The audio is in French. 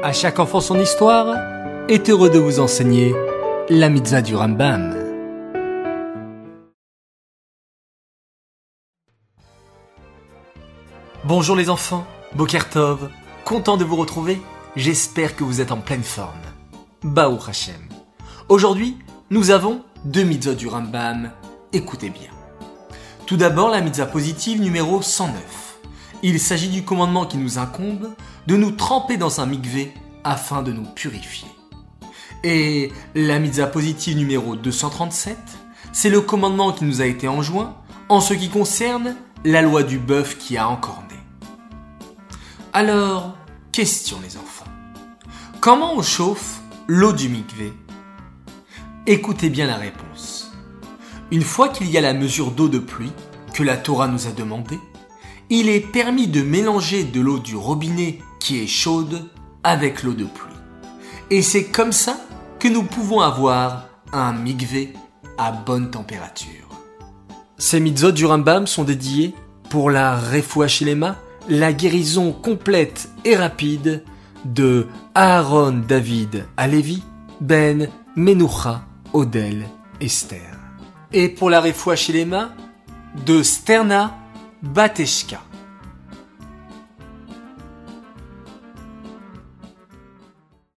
À chaque enfant son histoire est heureux de vous enseigner la mitzvah du Rambam. Bonjour les enfants, Bokertov, content de vous retrouver, j'espère que vous êtes en pleine forme. Baou Hashem. Aujourd'hui, nous avons deux mitzvahs du Rambam, écoutez bien. Tout d'abord la mitzvah positive numéro 109. Il s'agit du commandement qui nous incombe de nous tremper dans un mikvé afin de nous purifier. Et la mitzvah positive numéro 237, c'est le commandement qui nous a été enjoint en ce qui concerne la loi du bœuf qui a encore né. Alors, question les enfants. Comment on chauffe l'eau du mikvé? Écoutez bien la réponse. Une fois qu'il y a la mesure d'eau de pluie que la Torah nous a demandée, il est permis de mélanger de l'eau du robinet qui est chaude avec l'eau de pluie. Et c'est comme ça que nous pouvons avoir un mikvé à bonne température. Ces mitzvot du Rambam sont dédiés pour la refoua la guérison complète et rapide de Aaron David Alevi, Ben Menucha Odel Esther. Et pour la refoua de Sterna Bateshka.